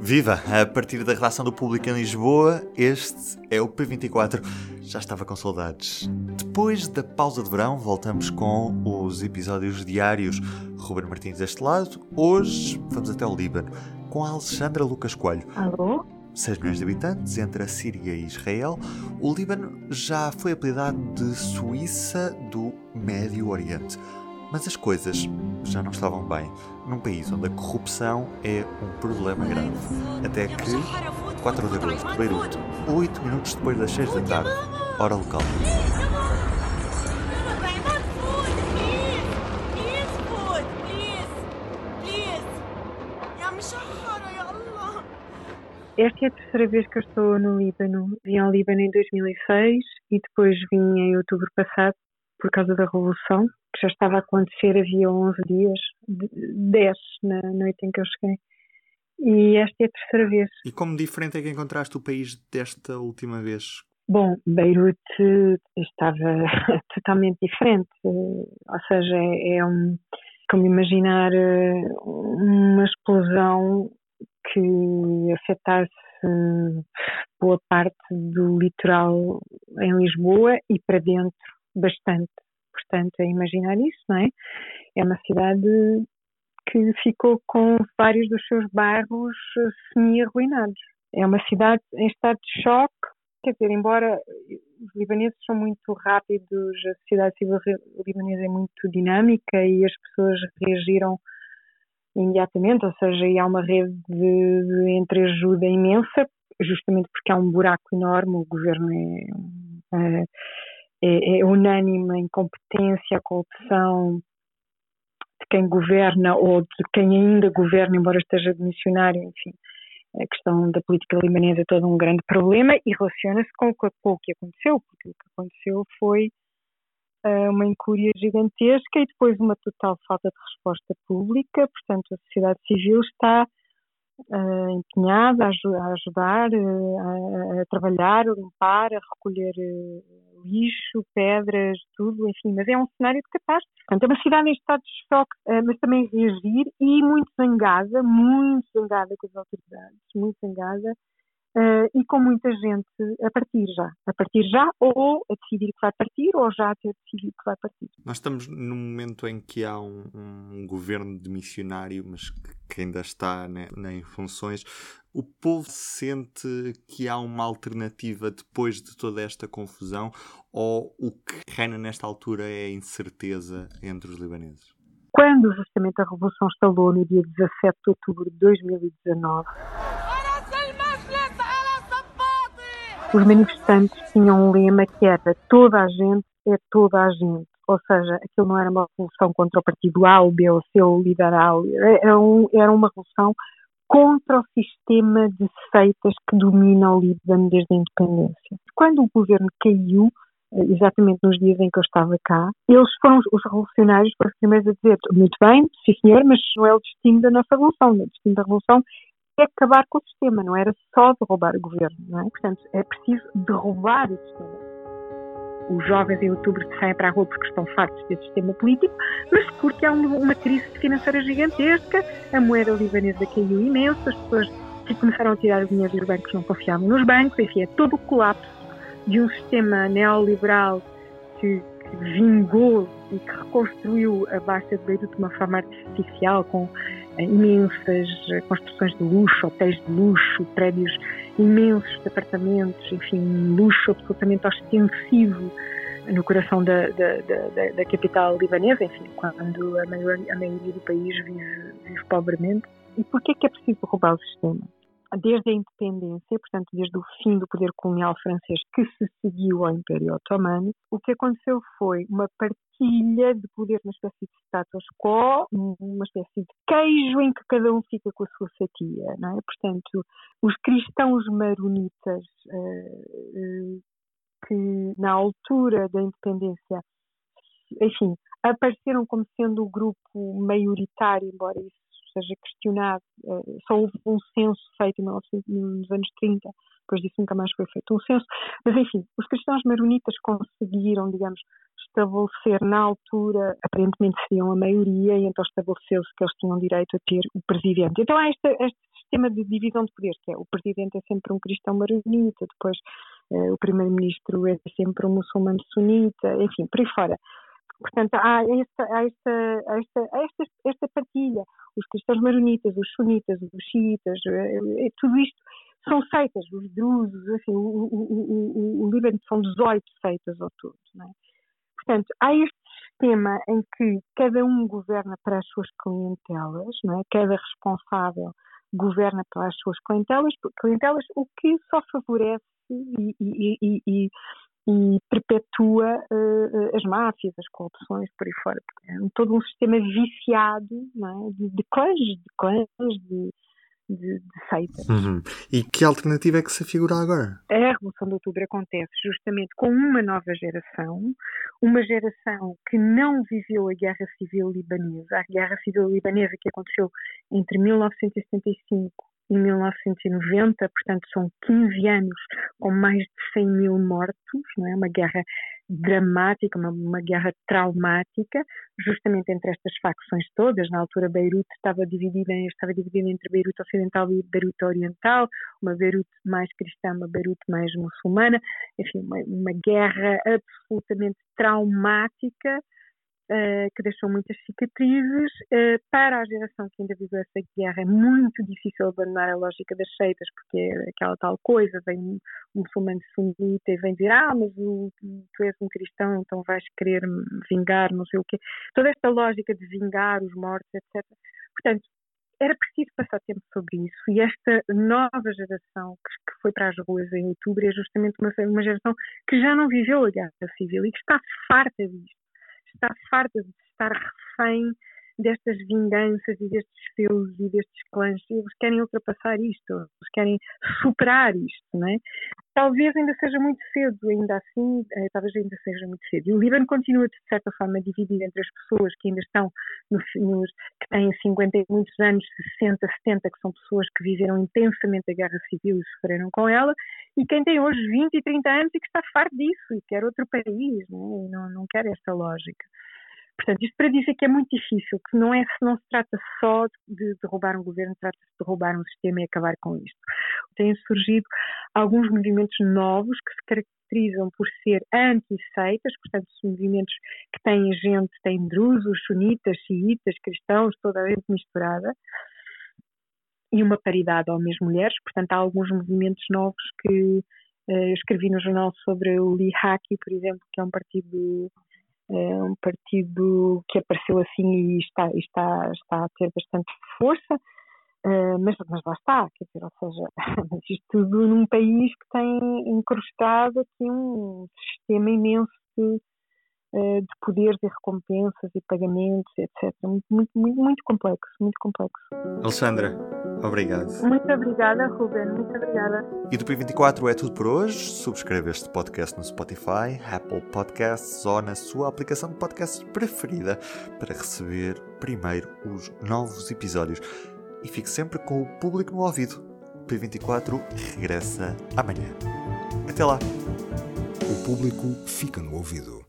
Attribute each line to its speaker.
Speaker 1: Viva! A partir da redação do Público em Lisboa, este é o P24. Já estava com saudades. Depois da pausa de verão, voltamos com os episódios diários. Ruben Martins deste lado. Hoje vamos até o Líbano com a Alexandra Lucas Coelho.
Speaker 2: Alô?
Speaker 1: 6 milhões de habitantes entre a Síria e Israel, o Líbano já foi apelidado de Suíça do Médio Oriente. Mas as coisas já não estavam bem num país onde a corrupção é um problema grave. Até que, 4 de agosto, Beirute, 8 minutos depois das 6 da tarde, hora local.
Speaker 2: Esta é a terceira vez que eu estou no Líbano. Vim ao Líbano em 2006 e depois vim em outubro passado por causa da Revolução, que já estava a acontecer havia 11 dias, 10 na noite em que eu cheguei. E esta é a terceira vez.
Speaker 1: E como diferente é que encontraste o país desta última vez?
Speaker 2: Bom, Beirute estava totalmente diferente, ou seja, é, é um, como imaginar uma explosão que afetasse boa parte do litoral em Lisboa e para dentro bastante. Portanto, é imaginar isso, não é? É uma cidade que ficou com vários dos seus bairros semi-arruinados. É uma cidade em estado de choque, quer dizer, embora os libaneses são muito rápidos, a sociedade civil libanesa é muito dinâmica e as pessoas reagiram imediatamente, ou seja, há uma rede de, de entreajuda imensa, justamente porque há um buraco enorme, o governo é, é, é, é unânime a incompetência, a corrupção de quem governa ou de quem ainda governa, embora esteja de missionário, enfim. A questão da política libanesa é todo um grande problema e relaciona-se com, com, o que aconteceu, porque o que aconteceu foi uh, uma incúria gigantesca e depois uma total falta de resposta pública, portanto a sociedade civil está uh, empenhada a, a ajudar, uh, a, a, trabalhar, a limpar, a recolher uh, lixo, pedras, tudo, enfim, mas é um cenário de catástrofe. Portanto, é uma cidade em estado de choque, mas também reagir e muito zangada, muito zangada com as autoridades, muito zangada, Uh, e com muita gente a partir já. A partir já, ou a decidir que vai partir, ou já a ter decidido que vai partir.
Speaker 1: Nós estamos num momento em que há um, um governo de missionário, mas que ainda está né, em funções. O povo sente que há uma alternativa depois de toda esta confusão, ou o que reina nesta altura é a incerteza entre os libaneses?
Speaker 2: Quando justamente a Revolução estalou no dia 17 de outubro de 2019, os manifestantes tinham um lema que era toda a gente é toda a gente. Ou seja, aquilo não era uma revolução contra o partido A, o B ou C, ou o liberal. Era, um, era uma revolução contra o sistema de seitas que domina o Líbano desde a independência. Quando o governo caiu, exatamente nos dias em que eu estava cá, eles foram os revolucionários foram os primeiros a dizer muito bem, sim senhor, mas não é o destino da nossa revolução. O destino da revolução é acabar com o sistema, não era só derrubar o governo, não é? Portanto, é preciso derrubar o sistema. Os jovens em outubro saem para a rua porque estão fartos desse sistema político, mas porque há uma crise financeira gigantesca, a moeda libanesa caiu imenso, as pessoas que começaram a tirar o dinheiro dos bancos não confiavam nos bancos, enfim, é todo o colapso de um sistema neoliberal que, que vingou e que reconstruiu a Baixa de Beirute de uma forma artificial, com imensas construções de luxo, hotéis de luxo, prédios imensos apartamentos, enfim, luxo absolutamente ostensivo no coração da, da, da, da capital libanesa, enfim, quando a maioria, a maioria do país vive, vive pobremente. E porquê que é preciso derrubar o sistema? Desde a independência, portanto, desde o fim do poder colonial francês que se seguiu ao Império Otomano, o que aconteceu foi uma partilha de poder, uma espécie de status quo, uma espécie de queijo em que cada um fica com a sua fatia, é? Portanto, os cristãos maronitas uh, uh, que na altura da independência, enfim, apareceram como sendo o grupo maioritário, embora isso seja questionado. Uh, só houve um censo feito nos anos 30, depois disso nunca mais foi feito um censo. Mas, enfim, os cristãos maronitas conseguiram, digamos, estabelecer na altura, aparentemente seriam a maioria, e então estabeleceu-se que eles tinham direito a ter o presidente. Então há este, este sistema de divisão de poderes, que é o presidente é sempre um cristão maronita, depois uh, o primeiro-ministro é sempre um muçulmano sunita, enfim, por aí fora. Portanto, há esta, há esta, esta, esta, esta partilha. Os cristãos maronitas, os sunitas, os xiitas, eh, tudo isto são seitas, os drusos, assim, o, o, o, o Líbano são 18 seitas ao todo. É? Portanto, há este sistema em que cada um governa para as suas clientelas, é? cada responsável governa para as suas clientelas, clientelas o que só favorece e, e, e, e perpetua uh, as máfias, as corrupções, por aí fora. É todo um sistema viciado é? de, de clãs, de clãs, de, de, de seitas.
Speaker 1: Uhum. E que alternativa é que se figura agora?
Speaker 2: A Revolução de Outubro acontece justamente com uma nova geração, uma geração que não viveu a Guerra Civil Libanesa, a Guerra Civil Libanesa que aconteceu entre 1975 em 1990, portanto são 15 anos com mais de 100 mil mortos, não é? uma guerra dramática, uma, uma, guerra traumática, justamente entre estas facções todas. Na altura, Beirute estava dividida, estava dividida entre Beirute Ocidental e Beirute Oriental, uma Beirute mais cristã, uma Beirute mais muçulmana, enfim, uma, uma guerra absolutamente traumática que deixou muitas cicatrizes. Uh, para a geração que ainda viveu essa guerra, é muito difícil abandonar a lógica das seitas, porque é aquela tal coisa, vem um muçulmano sunita e vem dizer, ah, mas o, tu és um cristão, então vais querer vingar, não sei o quê. Toda esta lógica de vingar os mortos, etc. Portanto, era preciso passar tempo sobre isso e esta nova geração que, que, foi para as ruas em outubro é justamente uma, uma geração que já não viveu a guerra civil e que está farta disto está farta de estar refém destas vinganças e destes feudos e destes clãs. Eles querem ultrapassar isto, eles querem superar isto, não é? Talvez ainda seja muito cedo, ainda assim, eh, talvez ainda seja muito cedo. E o Líbano continua, de certa forma, dividido entre as pessoas que ainda estão no, nos, que têm 50 e muitos anos, 60, 70, que são pessoas que viveram intensamente a guerra civil e sofreram com ela, e quem tem hoje 20 e 30 anos e que está farto disso e quer outro país, não, é? não, não quer esta lógica. Portanto, isto para dizer que é muito difícil, que não, é, não se trata só de derrubar um governo, trata-se de derrubar um sistema e acabar com isto. Têm surgido alguns movimentos novos que se caracterizam por ser anti-seitas, portanto, movimentos que têm gente, têm drusos, sunitas, xiitas, cristãos, toda a gente misturada, e uma paridade homens-mulheres, portanto, há alguns movimentos novos que eu escrevi no jornal sobre o Lihaki, por exemplo, que é um partido é um partido que apareceu assim e está, está, está a ter bastante força, uh, mas, mas lá está, quer dizer, ou seja, isto tudo num país que tem encrustado aqui um sistema imenso de, de poderes e recompensas e pagamentos, etc. Muito, muito, muito, muito complexo, muito complexo.
Speaker 1: Alexandra, Obrigado.
Speaker 2: Muito obrigada, Ruben. Muito obrigada.
Speaker 1: E do P24 é tudo por hoje. Subscreva este podcast no Spotify, Apple Podcasts ou na sua aplicação de podcast preferida para receber primeiro os novos episódios. E fique sempre com o público no ouvido. O P24 regressa amanhã. Até lá.
Speaker 3: O público fica no ouvido.